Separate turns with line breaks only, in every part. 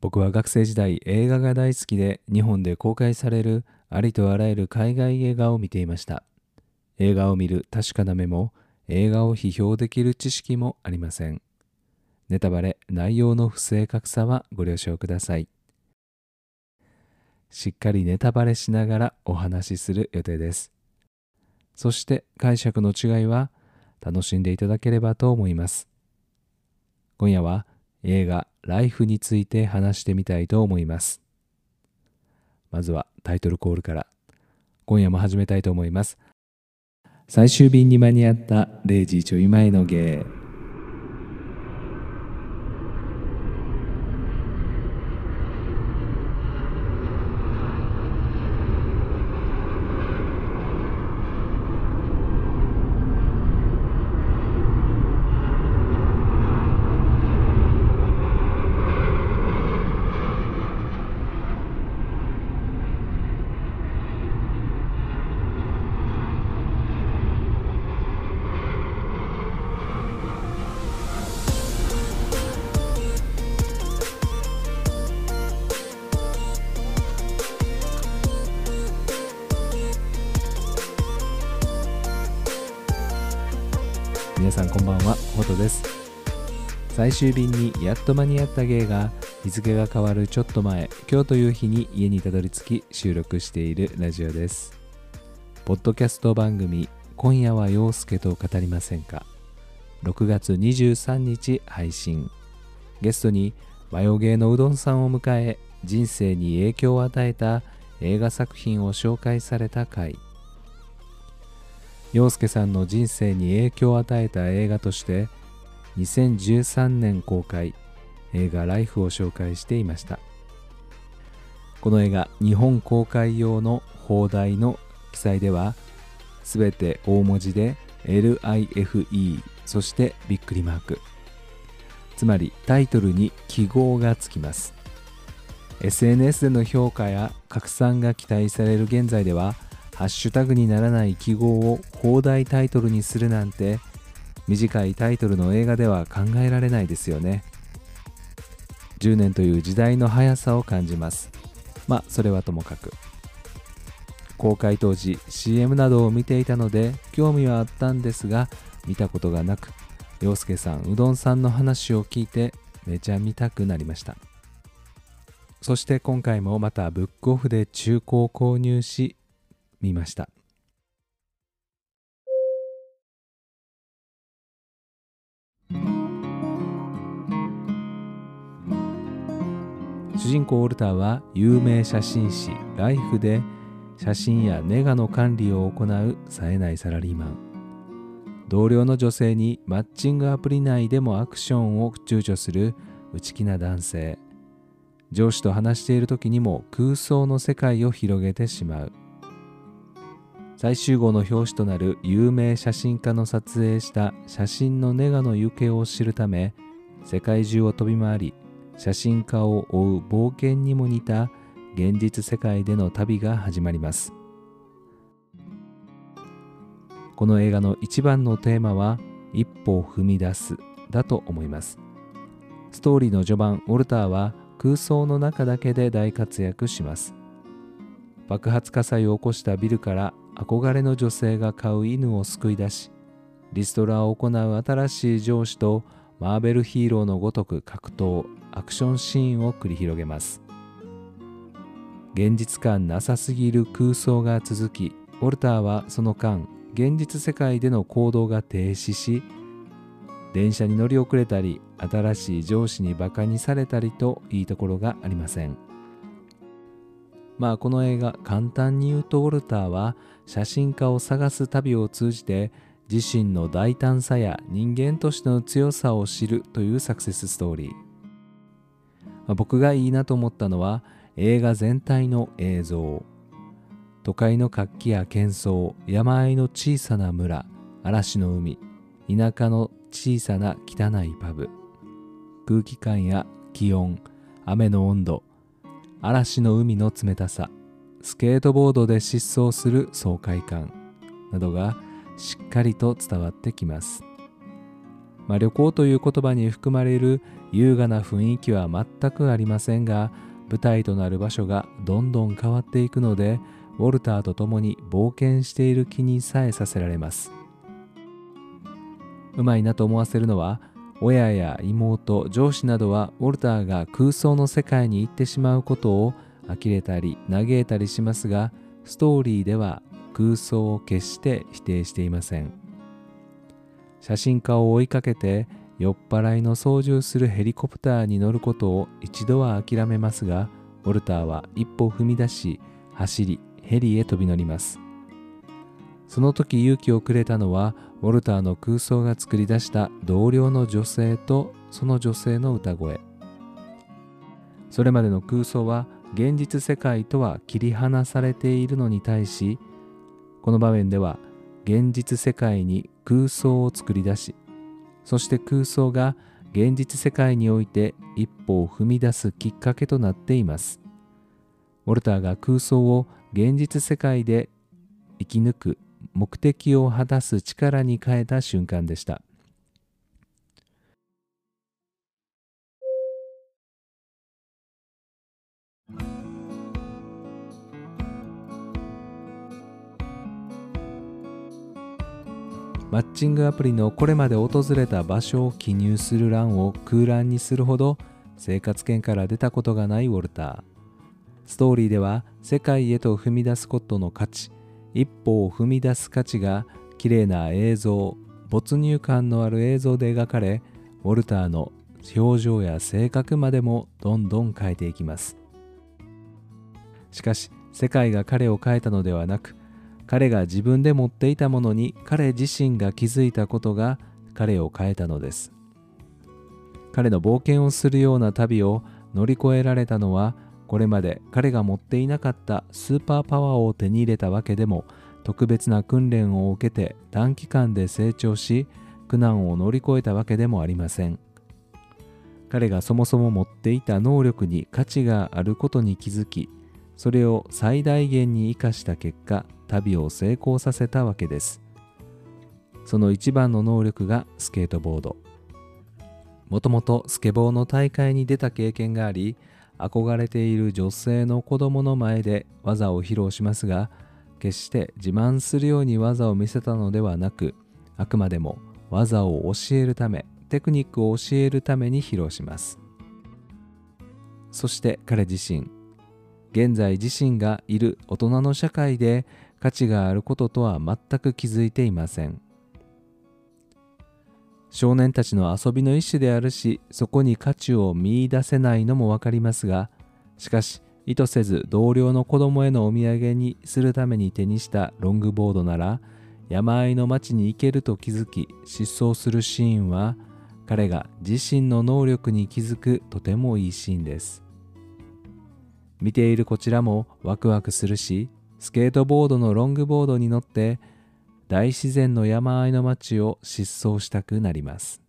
僕は学生時代映画が大好きで日本で公開されるありとあらゆる海外映画を見ていました。映画を見る確かな目も映画を批評できる知識もありません。ネタバレ内容の不正確さはご了承ください。しっかりネタバレしながらお話しする予定です。そして解釈の違いは楽しんでいただければと思います。今夜は映画ライフについて話してみたいと思います。まずはタイトルコールから今夜も始めたいと思います。最終便に間に合った0時ちょい前の芸。皆さんこんばんはホトです。最終便にやっと間に合った芸が日付が変わるちょっと前今日という日に家にたどり着き収録しているラジオです。ポッドキャスト番組今夜は陽介と語りませんか。6月23日配信。ゲストにマヨゲーのうどんさんを迎え人生に影響を与えた映画作品を紹介された回。洋介さんの人生に影響を与えた映画として2013年公開映画「ライフを紹介していました。この映画日本公開用の放題の記載では全て大文字で LIFE そしてびっくりマーク。つまりタイトルに記号がつきます。SNS での評価や拡散が期待される現在ではハッシュタグにならない記号を放題タイトルにするなんて短いタイトルの映画では考えられないですよね。10年という時代の速さを感じます。まあそれはともかく。公開当時 CM などを見ていたので興味はあったんですが見たことがなく洋介さんうどんさんの話を聞いてめちゃ見たくなりました。そして今回もまたブックオフで中古を購入し見ました。主人公オルターは有名写真誌ライフで写真やネガの管理を行う冴えないサラリーマン。同僚の女性にマッチングアプリ内でもアクションを躊躇する内気な男性。上司と話している時にも空想の世界を広げてしまう。最終号の表紙となる有名写真家の撮影した写真のネガの行方を知るため世界中を飛び回り写真家を追う冒険にも似た現実世界での旅が始まります。この映画の一番のテーマは一歩を踏み出すだと思います。ストーリーの序盤ウォルターは空想の中だけで大活躍します。爆発火災を起こしたビルから憧れの女性が飼う犬を救い出しリストラを行う新しい上司とマーベルヒーローのごとく格闘アクションシーンを繰り広げます。現実感なさすぎる空想が続きウォルターはその間現実世界での行動が停止し電車に乗り遅れたり新しい上司にバカにされたりといいところがありません。まあこの映画簡単に言うとウォルターは写真家を探す旅を通じて自身の大胆さや人間としての強さを知るというサクセスストーリー、まあ、僕がいいなと思ったのは映画全体の映像。都会の活気や喧騒山あいの小さな村嵐の海田舎の小さな汚いパブ。空気感や気温雨の温度嵐の海の冷たさスケートボードで疾走する爽快感などがしっかりと伝わってきます。まあ、旅行という言葉に含まれる優雅な雰囲気は全くありませんが舞台となる場所がどんどん変わっていくのでウォルターと共に冒険している気にさえさせられます。うまいなと思わせるのは親や妹上司などはウォルターが空想の世界に行ってしまうことを呆れたり嘆いたりしますがストーリーでは空想を決して否定していません。写真家を追いかけて酔っ払いの操縦するヘリコプターに乗ることを一度は諦めますがウォルターは一歩踏み出し走りヘリへ飛び乗ります。その時勇気をくれたのはウォルターの空想が作り出した同僚の女性とその女性の歌声。それまでの空想は現実世界とは切り離されているのに対しこの場面では現実世界に空想を作り出しそして空想が現実世界において一歩を踏み出すきっかけとなっています。ウォルターが空想を現実世界で生き抜く目的を果たす力に変えた瞬間でした。マッチングアプリのこれまで訪れた場所を記入する欄を空欄にするほど生活圏から出たことがないウォルター。ストーリーでは世界へと踏み出すことの価値。一歩を踏み出す価値が綺麗な映像没入感のある映像で描かれウォルターの表情や性格までもどんどん変えていきます。しかし世界が彼を変えたのではなく彼が自分で持っていたものに彼自身が気づいたことが彼を変えたのです。彼の冒険をするような旅を乗り越えられたのはこれまで彼が持っていなかったスーパーパワーを手に入れたわけでも特別な訓練を受けて短期間で成長し苦難を乗り越えたわけでもありません。彼がそもそも持っていた能力に価値があることに気づきそれを最大限に生かした結果旅を成功させたわけです。その一番の能力がスケートボード。もともとスケボーの大会に出た経験があり憧れている女性の子供の前で技を披露しますが決して自慢するように技を見せたのではなくあくまでも技を教えるためテクニックを教えるために披露します。そして彼自身現在自身がいる大人の社会で価値があることとは全く気づいていません。少年たちの遊びの一種であるしそこに価値を見いだせないのも分かりますがしかし意図せず同僚の子供へのお土産にするために手にしたロングボードなら山あいの町に行けると気づき失踪するシーンは彼が自身の能力に気づくとてもいいシーンです。見ているこちらもワクワクするしスケートボードのロングボードに乗って大自然の山あいの街を疾走したくなります。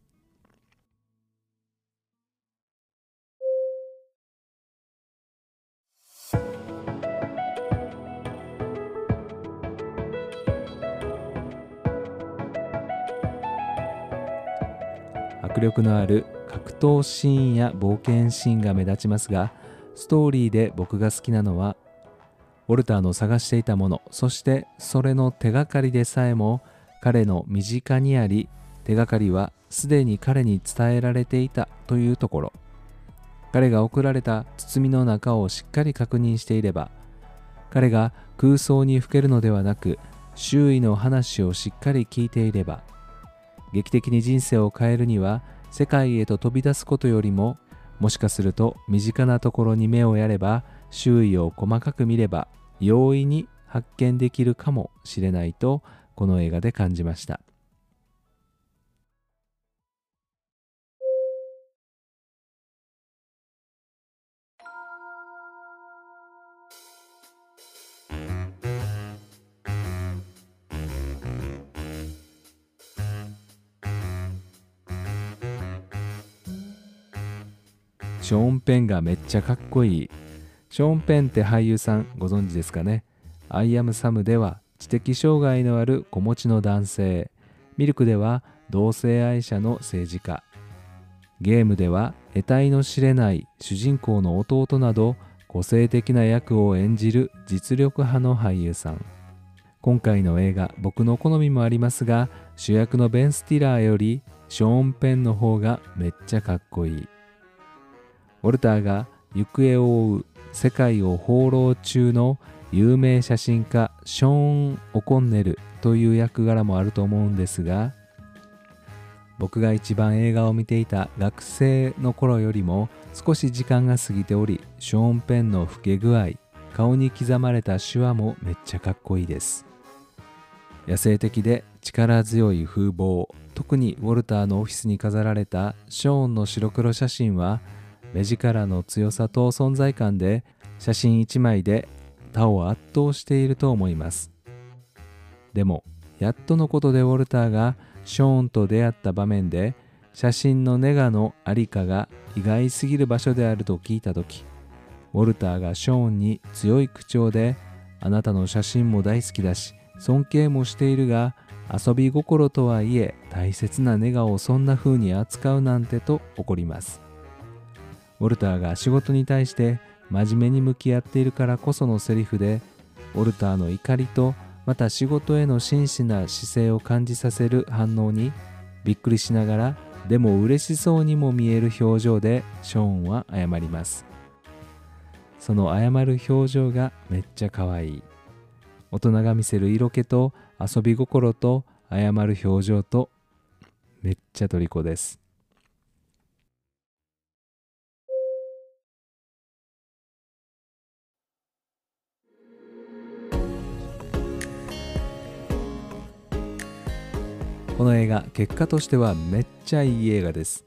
迫力のある格闘シーンや冒険シーンが目立ちますがストーリーで僕が好きなのはウォルターの探していたものそしてそれの手がかりでさえも彼の身近にあり手がかりはすでに彼に伝えられていたというところ。彼が送られた包みの中をしっかり確認していれば彼が空想にふけるのではなく周囲の話をしっかり聞いていれば劇的に人生を変えるには世界へと飛び出すことよりももしかすると身近なところに目をやれば周囲を細かく見れば容易に発見できるかもしれないとこの映画で感じました。ショーン・ペンがめっちゃかっこいい。ショーン・ペンって俳優さんご存知ですかね？アイアム・サムでは知的障害のある子持ちの男性。ミルクでは同性愛者の政治家。ゲームでは得体の知れない主人公の弟など個性的な役を演じる実力派の俳優さん。今回の映画僕の好みもありますが主役のベン・スティラーよりショーン・ペンの方がめっちゃかっこいい。ウォルターが行方を追う世界を放浪中の有名写真家ショーン・オコンネルという役柄もあると思うんですが僕が一番映画を見ていた学生の頃よりも少し時間が過ぎておりショーン・ペンの老け具合顔に刻まれた手話もめっちゃかっこいいです。野生的で力強い風貌特にウォルターのオフィスに飾られたショーンの白黒写真は目力の強さと存在感で写真1枚で他を圧倒していると思います。でもやっとのことでウォルターがショーンと出会った場面で写真のネガのありかが意外すぎる場所であると聞いた時ウォルターがショーンに強い口調であなたの写真も大好きだし尊敬もしているが遊び心とはいえ大切なネガをそんな風に扱うなんてと怒ります。ウォルターが仕事に対して真面目に向き合っているからこそのセリフでウォルターの怒りとまた仕事への真摯な姿勢を感じさせる反応にびっくりしながらでも嬉しそうにも見える表情でショーンは謝ります。その謝る表情がめっちゃ可愛い。大人が見せる色気と遊び心と謝る表情とめっちゃ虜です。の映画結果としてはめっちゃいい映画です。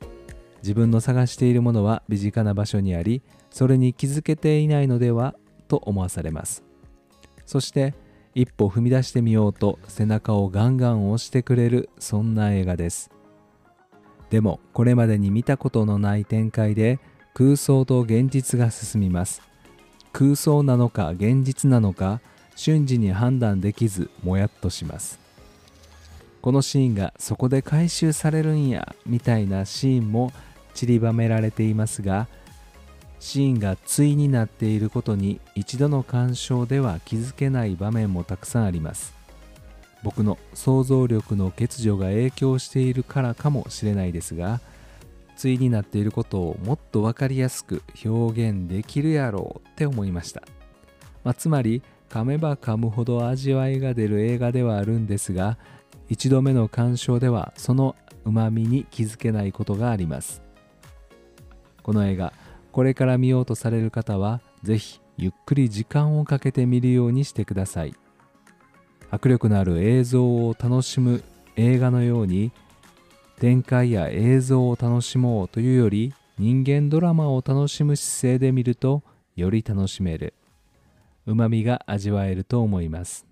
自分の探しているものは身近な場所にありそれに気づけていないのではと思わされます。そして一歩踏み出してみようと背中をガンガン押してくれるそんな映画です。でもこれまでに見たことのない展開で空想と現実が進みます。空想なのか現実なのか瞬時に判断できずもやっとします。このシーンがそこで回収されるんやみたいなシーンも散りばめられていますがシーンが対になっていることに一度の鑑賞では気づけない場面もたくさんあります。僕の想像力の欠如が影響しているからかもしれないですが対になっていることをもっと分かりやすく表現できるやろうって思いました、まあ、つまり噛めば噛むほど味わいが出る映画ではあるんですが一度目の鑑賞ではそのうまみに気づけないことがあります。この映画これから見ようとされる方はぜひゆっくり時間をかけて見るようにしてください。迫力のある映像を楽しむ映画のように展開や映像を楽しもうというより人間ドラマを楽しむ姿勢で見るとより楽しめる。うまみが味わえると思います。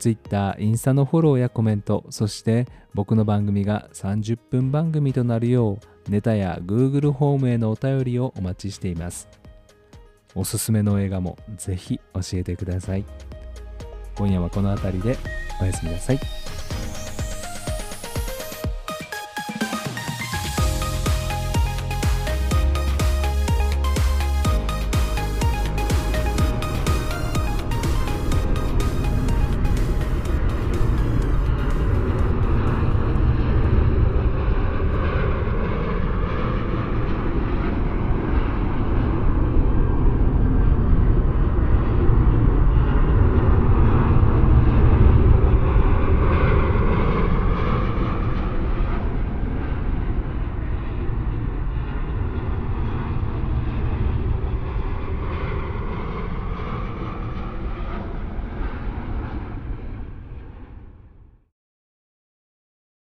Twitter、インスタのフォローやコメント、そして僕の番組が30分番組となるよう、ネタや Google ホームへのお便りをお待ちしています。おすすめの映画もぜひ教えてください。今夜はこの辺りでおやすみなさい。